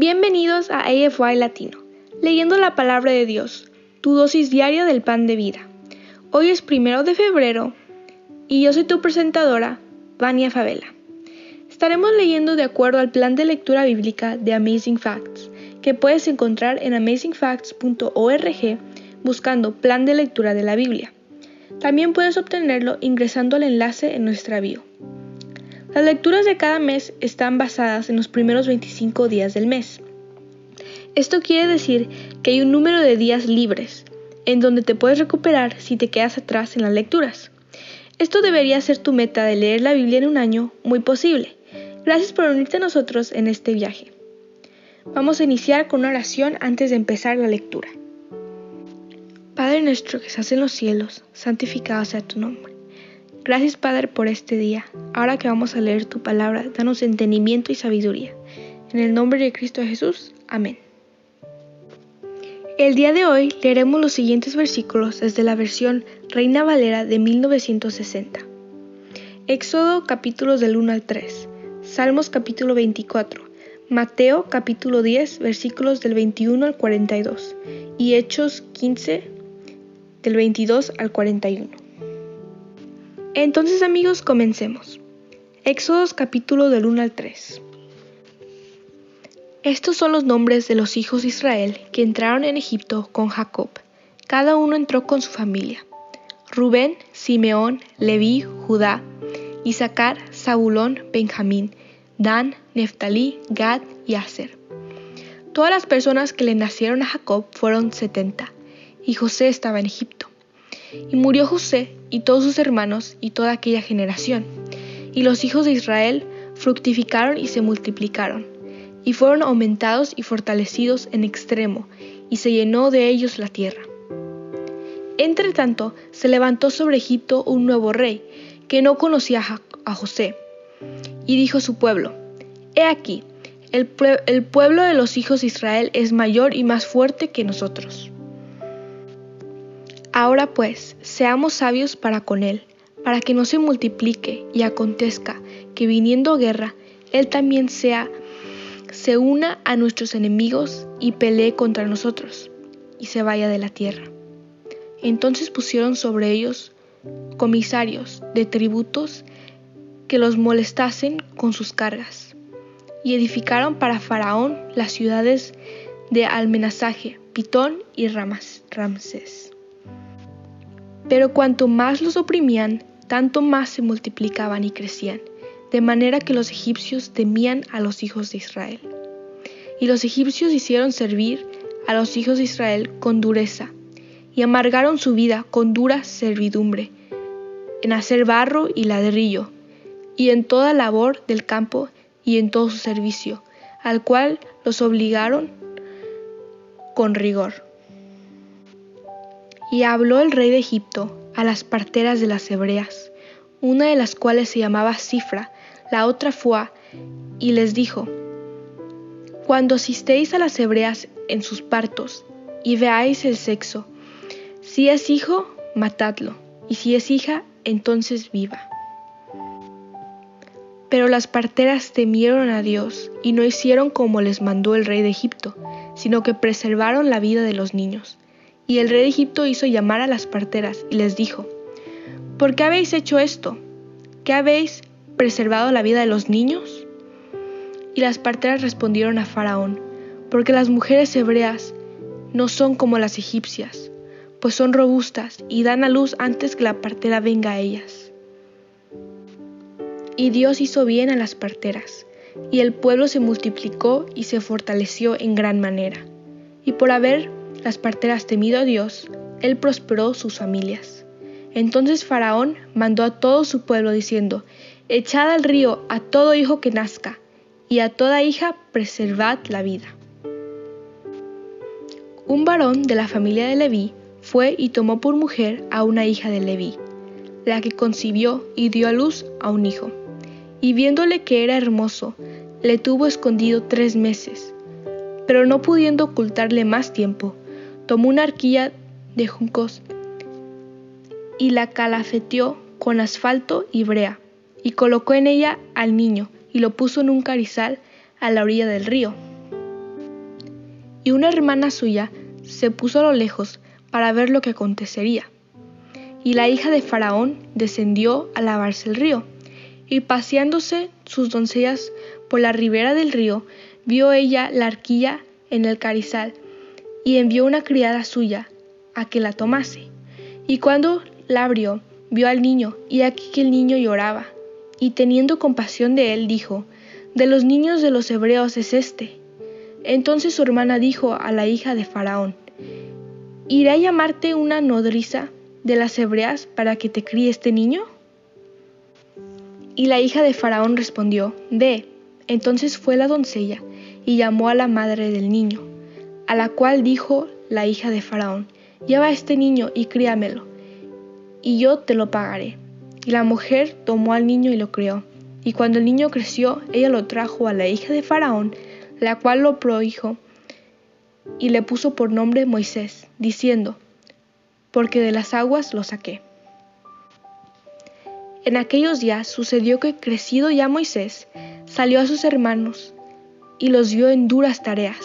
Bienvenidos a AFY Latino, leyendo la palabra de Dios, tu dosis diaria del pan de vida. Hoy es primero de febrero y yo soy tu presentadora, Vania Favela. Estaremos leyendo de acuerdo al plan de lectura bíblica de Amazing Facts, que puedes encontrar en amazingfacts.org buscando plan de lectura de la Biblia. También puedes obtenerlo ingresando al enlace en nuestra bio. Las lecturas de cada mes están basadas en los primeros 25 días del mes. Esto quiere decir que hay un número de días libres, en donde te puedes recuperar si te quedas atrás en las lecturas. Esto debería ser tu meta de leer la Biblia en un año muy posible. Gracias por unirte a nosotros en este viaje. Vamos a iniciar con una oración antes de empezar la lectura. Padre nuestro que estás en los cielos, santificado sea tu nombre. Gracias Padre por este día. Ahora que vamos a leer tu palabra, danos entendimiento y sabiduría. En el nombre de Cristo Jesús. Amén. El día de hoy leeremos los siguientes versículos desde la versión Reina Valera de 1960. Éxodo capítulos del 1 al 3, Salmos capítulo 24, Mateo capítulo 10 versículos del 21 al 42 y Hechos 15 del 22 al 41. Entonces amigos, comencemos. Éxodos capítulo del 1 al 3. Estos son los nombres de los hijos de Israel que entraron en Egipto con Jacob. Cada uno entró con su familia. Rubén, Simeón, Leví, Judá, Isaacar, Zabulón, Benjamín, Dan, Neftalí, Gad y Aser. Todas las personas que le nacieron a Jacob fueron setenta, y José estaba en Egipto. Y murió José y todos sus hermanos y toda aquella generación. Y los hijos de Israel fructificaron y se multiplicaron, y fueron aumentados y fortalecidos en extremo, y se llenó de ellos la tierra. Entre tanto, se levantó sobre Egipto un nuevo rey, que no conocía a José, y dijo a su pueblo, He aquí, el pueblo de los hijos de Israel es mayor y más fuerte que nosotros. Ahora pues, seamos sabios para con él, para que no se multiplique y acontezca que viniendo guerra, él también sea se una a nuestros enemigos y pelee contra nosotros, y se vaya de la tierra. Entonces pusieron sobre ellos comisarios de tributos que los molestasen con sus cargas, y edificaron para Faraón las ciudades de Almenasaje, Pitón y Ramsés. Pero cuanto más los oprimían, tanto más se multiplicaban y crecían, de manera que los egipcios temían a los hijos de Israel. Y los egipcios hicieron servir a los hijos de Israel con dureza, y amargaron su vida con dura servidumbre, en hacer barro y ladrillo, y en toda labor del campo y en todo su servicio, al cual los obligaron con rigor. Y habló el rey de Egipto a las parteras de las hebreas, una de las cuales se llamaba Cifra, la otra Fua, y les dijo, Cuando asistéis a las hebreas en sus partos y veáis el sexo, si es hijo, matadlo, y si es hija, entonces viva. Pero las parteras temieron a Dios y no hicieron como les mandó el rey de Egipto, sino que preservaron la vida de los niños. Y el rey de Egipto hizo llamar a las parteras y les dijo, ¿por qué habéis hecho esto? ¿Qué habéis preservado la vida de los niños? Y las parteras respondieron a Faraón, porque las mujeres hebreas no son como las egipcias, pues son robustas y dan a luz antes que la partera venga a ellas. Y Dios hizo bien a las parteras, y el pueblo se multiplicó y se fortaleció en gran manera. Y por haber las parteras temido a Dios, él prosperó sus familias. Entonces Faraón mandó a todo su pueblo diciendo, Echad al río a todo hijo que nazca, y a toda hija preservad la vida. Un varón de la familia de Leví fue y tomó por mujer a una hija de Leví, la que concibió y dio a luz a un hijo. Y viéndole que era hermoso, le tuvo escondido tres meses, pero no pudiendo ocultarle más tiempo, tomó una arquilla de juncos y la calafeteó con asfalto y brea, y colocó en ella al niño, y lo puso en un carizal a la orilla del río. Y una hermana suya se puso a lo lejos para ver lo que acontecería. Y la hija de Faraón descendió a lavarse el río, y paseándose sus doncellas por la ribera del río, vio ella la arquilla en el carizal, y envió una criada suya a que la tomase. Y cuando la abrió, vio al niño, y aquí que el niño lloraba. Y teniendo compasión de él, dijo, De los niños de los hebreos es este. Entonces su hermana dijo a la hija de Faraón, ¿Iré a llamarte una nodriza de las hebreas para que te críe este niño? Y la hija de Faraón respondió, Ve. Entonces fue la doncella y llamó a la madre del niño, a la cual dijo la hija de Faraón, Lleva a este niño y críamelo, y yo te lo pagaré. Y la mujer tomó al niño y lo crió. Y cuando el niño creció, ella lo trajo a la hija de Faraón, la cual lo prohijo y le puso por nombre Moisés, diciendo, porque de las aguas lo saqué. En aquellos días sucedió que crecido ya Moisés, salió a sus hermanos y los vio en duras tareas,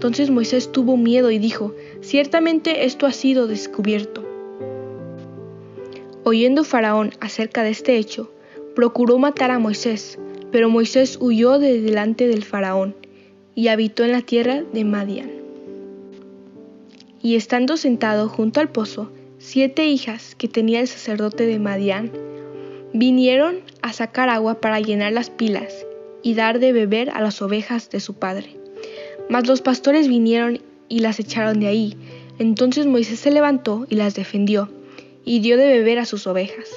Entonces Moisés tuvo miedo y dijo, ciertamente esto ha sido descubierto. Oyendo Faraón acerca de este hecho, procuró matar a Moisés, pero Moisés huyó de delante del Faraón y habitó en la tierra de Madian. Y estando sentado junto al pozo, siete hijas que tenía el sacerdote de Madian vinieron a sacar agua para llenar las pilas y dar de beber a las ovejas de su padre. Mas los pastores vinieron y las echaron de ahí. Entonces Moisés se levantó y las defendió, y dio de beber a sus ovejas.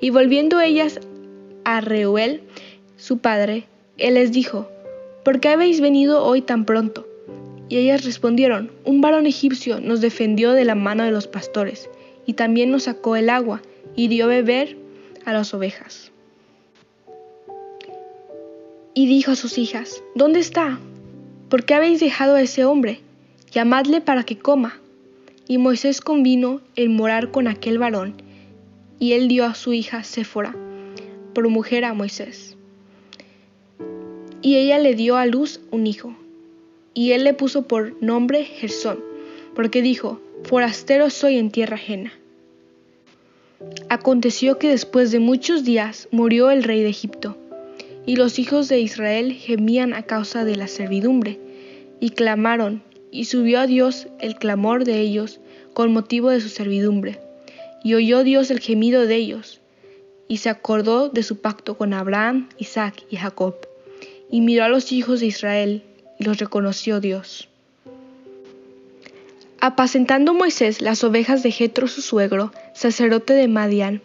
Y volviendo ellas a Reuel, su padre, él les dijo, ¿por qué habéis venido hoy tan pronto? Y ellas respondieron, un varón egipcio nos defendió de la mano de los pastores, y también nos sacó el agua, y dio beber a las ovejas. Y dijo a sus hijas, ¿dónde está? ¿Por qué habéis dejado a ese hombre? Llamadle para que coma. Y Moisés convino en morar con aquel varón, y él dio a su hija Séfora por mujer a Moisés y ella le dio a luz un hijo. Y él le puso por nombre Gersón, porque dijo, forastero soy en tierra ajena. Aconteció que después de muchos días murió el rey de Egipto, y los hijos de Israel gemían a causa de la servidumbre, y clamaron, y subió a Dios el clamor de ellos con motivo de su servidumbre. Y oyó Dios el gemido de ellos, y se acordó de su pacto con Abraham, Isaac y Jacob y miró a los hijos de Israel y los reconoció Dios. Apacentando Moisés las ovejas de Jetro su suegro, sacerdote de Madián,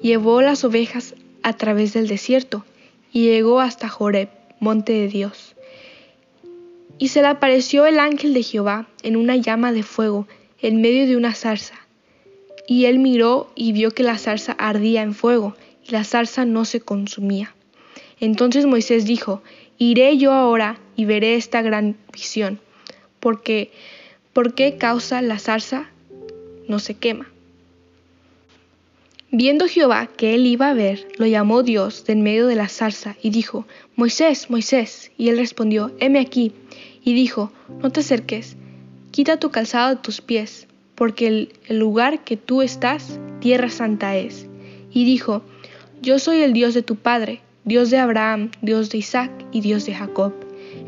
llevó las ovejas a través del desierto y llegó hasta Joreb, monte de Dios. Y se le apareció el ángel de Jehová en una llama de fuego en medio de una zarza. Y él miró y vio que la zarza ardía en fuego y la zarza no se consumía. Entonces Moisés dijo, Iré yo ahora y veré esta gran visión, porque ¿por qué causa la zarza no se quema? Viendo Jehová que él iba a ver, lo llamó Dios de en medio de la zarza y dijo, Moisés, Moisés. Y él respondió, heme aquí. Y dijo, no te acerques, quita tu calzado de tus pies, porque el, lugar que tú estás, tierra santa es. Y dijo, yo soy el Dios de tu Padre, Dios de Abraham, Dios de Isaac y Dios de Jacob.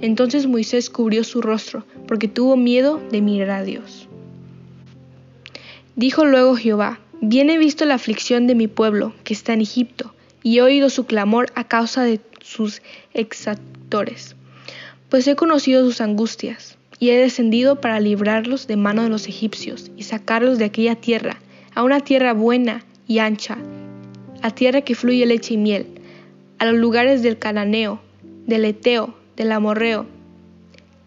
Entonces Moisés cubrió su rostro, porque tuvo miedo de mirar a Dios. Dijo luego Jehová, Bien he visto la aflicción de mi pueblo, que está en Egipto, y he oído su clamor a causa de sus exactores, pues he conocido sus angustias, y he descendido para librarlos de mano de los egipcios, y sacarlos de aquella tierra, a una tierra buena y ancha, a tierra que fluye leche y miel, a los lugares del cananeo, del eteo, del amorreo,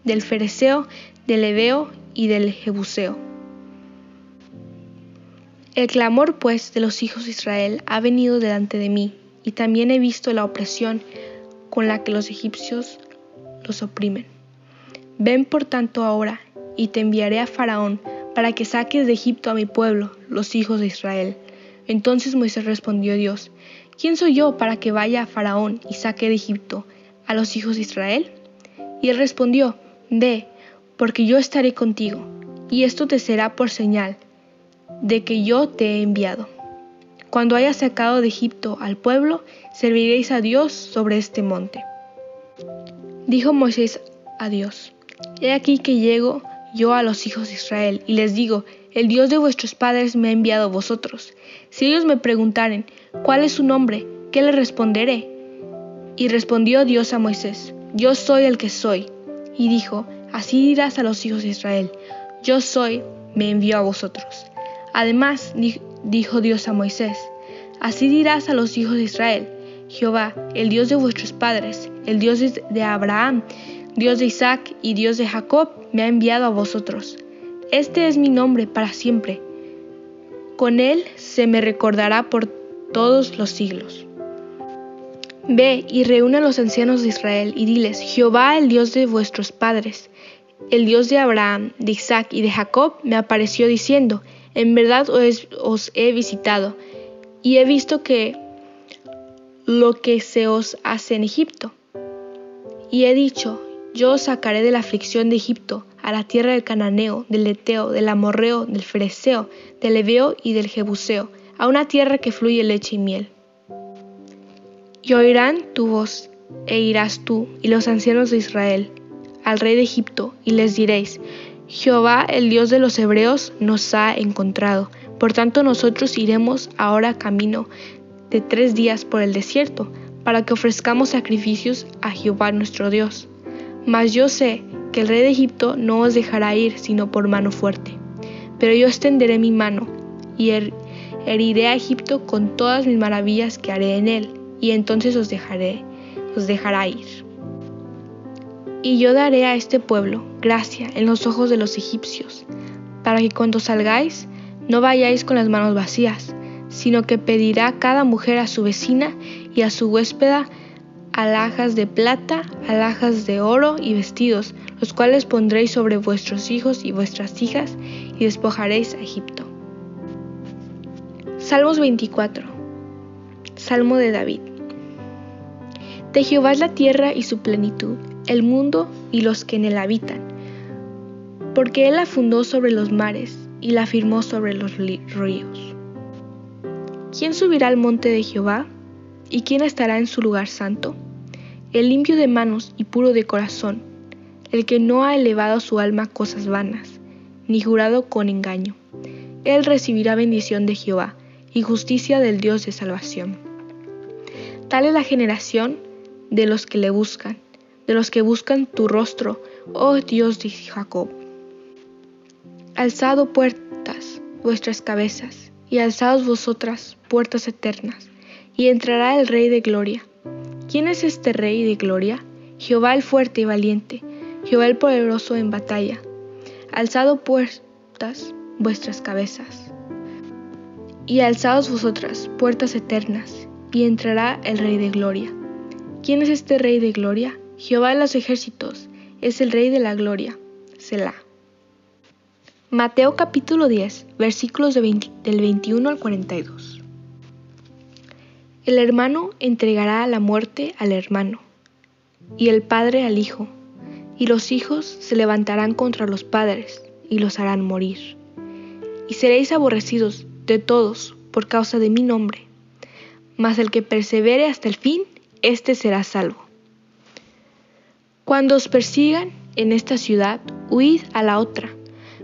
del Fereceo, del Ebeo y del Jebuseo. El clamor, pues, de los hijos de Israel ha venido delante de mí, y también he visto la opresión con la que los egipcios los oprimen. Ven por tanto ahora, y te enviaré a Faraón, para que saques de Egipto a mi pueblo, los hijos de Israel. Entonces Moisés respondió a Dios, ¿quién soy yo para que vaya a Faraón y saque de Egipto a los hijos de Israel? Y él respondió, Ve, porque yo estaré contigo, y esto te será por señal de que yo te he enviado. Cuando hayas sacado de Egipto al pueblo, serviréis a Dios sobre este monte. Dijo Moisés a Dios, He aquí que llego yo a los hijos de Israel, y les digo, el Dios de vuestros padres me ha enviado a vosotros. Si ellos me preguntaren, ¿cuál es su nombre? ¿Qué le responderé? Y respondió Dios a Moisés, Yo soy el que soy. Y dijo, Así dirás a los hijos de Israel, Yo soy, me envió a vosotros. Además, dijo Dios a Moisés, Así dirás a los hijos de Israel, Jehová, el Dios de vuestros padres, el Dios de Abraham, Dios de Isaac y Dios de Jacob, me ha enviado a vosotros. Este es mi nombre para siempre. Con él se me recordará por todos los siglos. Ve y reúne a los ancianos de Israel y diles, Jehová el Dios de vuestros padres, el Dios de Abraham, de Isaac y de Jacob, me apareció diciendo, en verdad os, he visitado y he visto que lo que se os hace en Egipto. Y he dicho, yo os sacaré de la aflicción de Egipto, a la tierra del Cananeo, del Eteo, del Amorreo, del Fereceo, del Ebeo y del Jebuseo, a una tierra que fluye leche y miel. Y oirán tu voz, e irás tú y los ancianos de Israel al rey de Egipto, y les diréis, Jehová, el Dios de los hebreos, nos ha encontrado. Por tanto nosotros iremos ahora camino de tres días por el desierto, para que ofrezcamos sacrificios a Jehová nuestro Dios. Mas yo sé que el rey de Egipto no os dejará ir sino por mano fuerte. Pero yo extenderé mi mano y heriré a Egipto con todas mis maravillas que haré en él, y entonces os dejaré, os dejará ir. Y yo daré a este pueblo gracia en los ojos de los egipcios, para que cuando salgáis no vayáis con las manos vacías, sino que pedirá cada mujer a su vecina y a su huéspeda alhajas de plata, alhajas de oro y vestidos, los cuales pondréis sobre vuestros hijos y vuestras hijas, y despojaréis a Egipto. Salmos 24. Salmo de David. De Jehová es la tierra y su plenitud, el mundo y los que en él habitan, porque él la fundó sobre los mares y la firmó sobre los ríos. ¿Quién subirá al monte de Jehová? ¿Y quién estará en su lugar santo? El limpio de manos y puro de corazón, el que no ha elevado su alma a cosas vanas, ni jurado con engaño. Él recibirá bendición de Jehová y justicia del Dios de salvación. Tal es la generación de los que le buscan, de los que buscan tu rostro, oh Dios de Jacob. Alzado puertas vuestras cabezas, y alzaos vosotras puertas eternas, y entrará el Rey de Gloria. ¿Quién es este Rey de Gloria? Jehová el fuerte y valiente, Jehová el poderoso en batalla. Alzado puertas vuestras cabezas. Y alzaos vosotras puertas eternas, y entrará el Rey de Gloria. ¿Quién es este Rey de Gloria? Jehová de los ejércitos, es el Rey de la Gloria. Selah. Mateo capítulo 10, versículos del 21 al 42. El hermano entregará la muerte al hermano, y el padre al hijo, y los hijos se levantarán contra los padres, y los harán morir. Y seréis aborrecidos de todos por causa de mi nombre, mas el que persevere hasta el fin, éste será salvo. Cuando os persigan en esta ciudad, huid a la otra,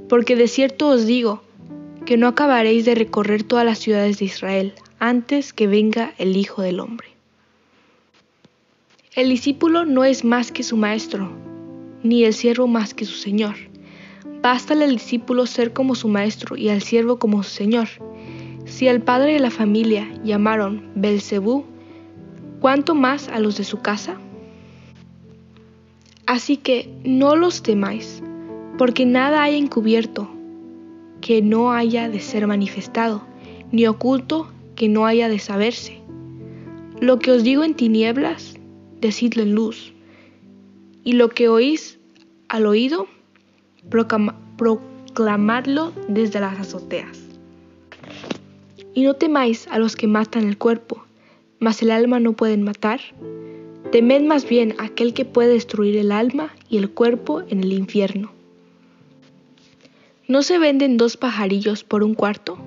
porque de cierto os digo, que no acabaréis de recorrer todas las ciudades de Israel antes que venga el Hijo del Hombre. El discípulo no es más que su maestro, ni el siervo más que su señor. Bástale al discípulo ser como su maestro y al siervo como su señor. Si al padre de la familia llamaron Belcebú, ¿cuánto más a los de su casa? Así que no los temáis, porque nada hay encubierto que no haya de ser manifestado, ni oculto que no haya de saberse. Lo que os digo en tinieblas, decidlo en luz, y lo que oís al oído, proclamadlo desde las azoteas. Y no temáis a los que matan el cuerpo, mas el alma no pueden matar. Temed más bien aquel que puede destruir el alma y el cuerpo en el infierno. ¿No se venden dos pajarillos por un cuarto?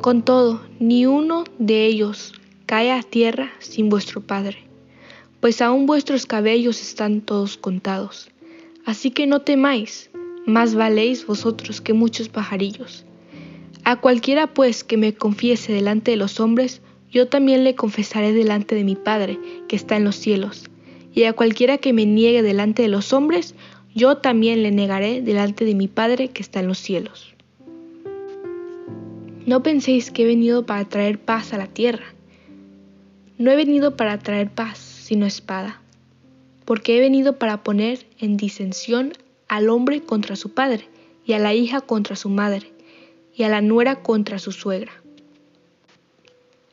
Con todo, ni uno de ellos cae a tierra sin vuestro Padre, pues aún vuestros cabellos están todos contados. Así que no temáis, más valéis vosotros que muchos pajarillos. A cualquiera pues que me confiese delante de los hombres, yo también le confesaré delante de mi Padre, que está en los cielos. Y a cualquiera que me niegue delante de los hombres, yo también le negaré delante de mi Padre que está en los cielos. No penséis que he venido para traer paz a la tierra. No he venido para traer paz, sino espada, porque he venido para poner en disensión al hombre contra su padre, y a la hija contra su madre, y a la nuera contra su suegra.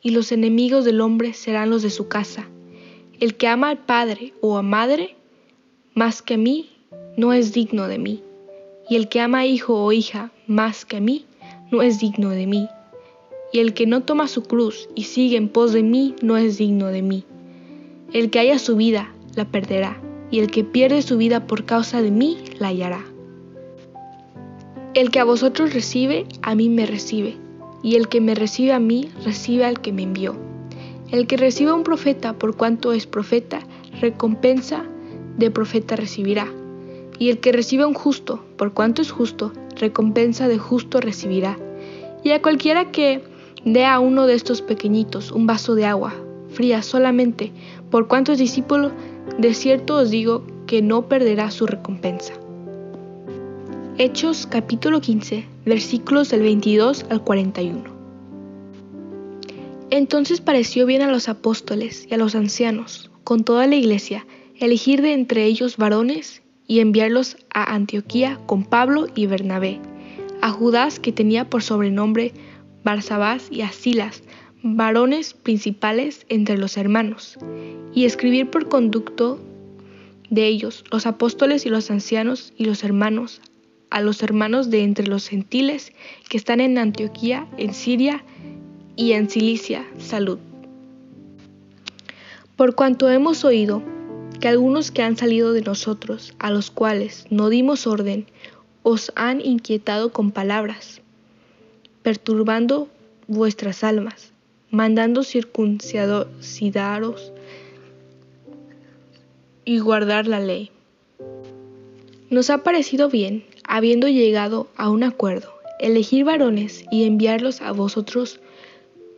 Y los enemigos del hombre serán los de su casa. El que ama al padre o a madre más que a mí no es digno de mí, y el que ama a hijo o hija más que a mí, no es digno de mí, y el que no toma su cruz y sigue en pos de mí, no es digno de mí. El que haya su vida, la perderá, y el que pierde su vida por causa de mí, la hallará. El que a vosotros recibe, a mí me recibe, y el que me recibe a mí, recibe al que me envió. El que reciba a un profeta por cuanto es profeta, recompensa de profeta recibirá. Y el que recibe a un justo, por cuanto es justo, recompensa de justo recibirá. Y a cualquiera que dé a uno de estos pequeñitos un vaso de agua, fría solamente, por cuanto es discípulo, de cierto os digo que no perderá su recompensa. Hechos capítulo 15, versículos del 22 al 41. Entonces pareció bien a los apóstoles y a los ancianos, con toda la iglesia, elegir de entre ellos varones y enviarlos a Antioquía con Pablo y Bernabé, a Judas que tenía por sobrenombre Barsabás y a Silas, varones principales entre los hermanos, y escribir por conducto de ellos, los apóstoles y los ancianos y los hermanos, a los hermanos de entre los gentiles que están en Antioquía, en Siria y en Cilicia, salud. Por cuanto hemos oído que algunos que han salido de nosotros, a los cuales no dimos orden, os han inquietado con palabras, perturbando vuestras almas, mandando circuncidaros y guardar la ley. Nos ha parecido bien, habiendo llegado a un acuerdo, elegir varones y enviarlos a vosotros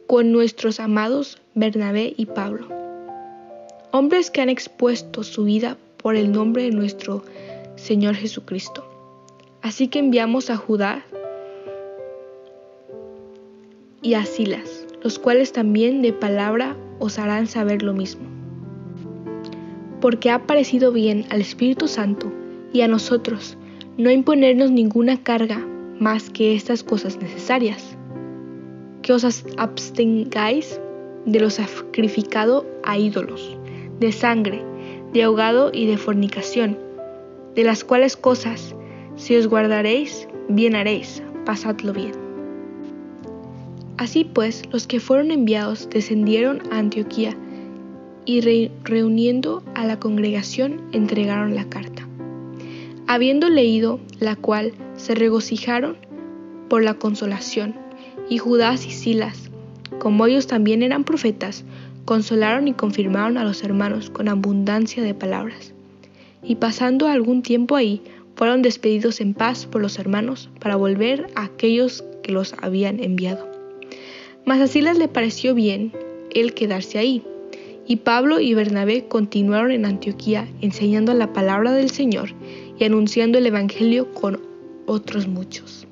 con nuestros amados Bernabé y Pablo hombres que han expuesto su vida por el nombre de nuestro Señor Jesucristo. Así que enviamos a Judá y a Silas, los cuales también de palabra os harán saber lo mismo. Porque ha parecido bien al Espíritu Santo y a nosotros no imponernos ninguna carga más que estas cosas necesarias, que os abstengáis de lo sacrificado a ídolos de sangre, de ahogado y de fornicación, de las cuales cosas, si os guardaréis, bien haréis, pasadlo bien. Así pues, los que fueron enviados descendieron a Antioquía y reuniendo a la congregación entregaron la carta. Habiendo leído la cual, se regocijaron por la consolación, y Judas y Silas, como ellos también eran profetas, consolaron y confirmaron a los hermanos con abundancia de palabras. Y pasando algún tiempo ahí, fueron despedidos en paz por los hermanos para volver a aquellos que los habían enviado. Mas a Silas le pareció bien el quedarse ahí, y Pablo y Bernabé continuaron en Antioquía enseñando la palabra del Señor y anunciando el Evangelio con otros muchos.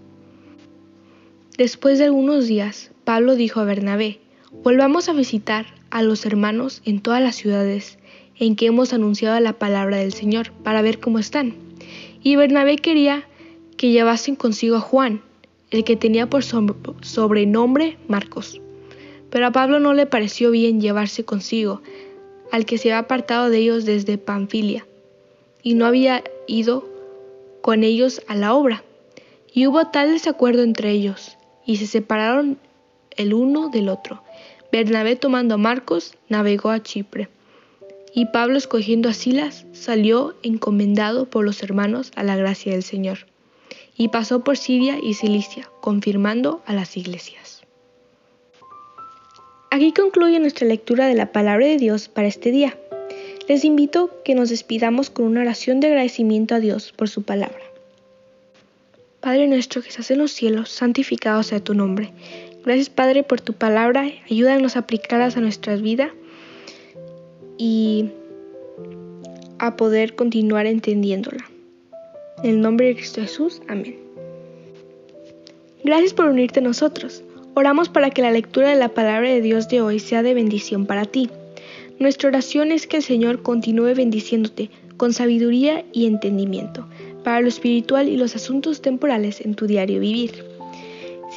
Después de algunos días, Pablo dijo a Bernabé, Volvamos a visitar a los hermanos en todas las ciudades en que hemos anunciado la palabra del Señor para ver cómo están. Y Bernabé quería que llevasen consigo a Juan, el que tenía por sobrenombre Marcos. Pero a Pablo no le pareció bien llevarse consigo al que se había apartado de ellos desde Panfilia, y no había ido con ellos a la obra. Y hubo tal desacuerdo entre ellos, y se separaron el uno del otro. Bernabé tomando a Marcos navegó a Chipre, y Pablo escogiendo a Silas salió encomendado por los hermanos a la gracia del Señor, y pasó por Siria y Cilicia, confirmando a las iglesias. Aquí concluye nuestra lectura de la palabra de Dios para este día. Les invito que nos despidamos con una oración de agradecimiento a Dios por su palabra. Padre nuestro que estás en los cielos, santificado sea tu nombre. Gracias Padre por tu palabra, ayúdanos a aplicarlas a nuestra vida y a poder continuar entendiéndola. En el nombre de Cristo Jesús, amén. Gracias por unirte a nosotros. Oramos para que la lectura de la palabra de Dios de hoy sea de bendición para ti. Nuestra oración es que el Señor continúe bendiciéndote con sabiduría y entendimiento para lo espiritual y los asuntos temporales en tu diario vivir.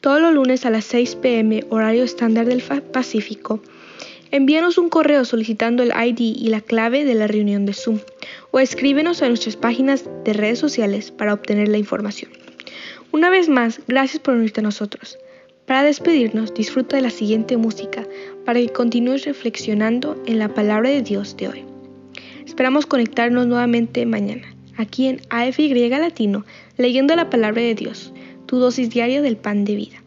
todos los lunes a las 6 pm horario estándar del Pacífico, envíanos un correo solicitando el ID y la clave de la reunión de Zoom o escríbenos a nuestras páginas de redes sociales para obtener la información. Una vez más, gracias por unirte a nosotros. Para despedirnos, disfruta de la siguiente música para que continúes reflexionando en la palabra de Dios de hoy. Esperamos conectarnos nuevamente mañana, aquí en AFY Latino, leyendo la palabra de Dios, tu dosis diaria del pan de vida.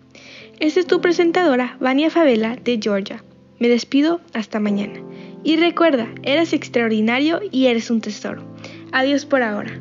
Esta es tu presentadora, Vania Favela, de Georgia. Me despido hasta mañana. Y recuerda, eres extraordinario y eres un tesoro. Adiós por ahora.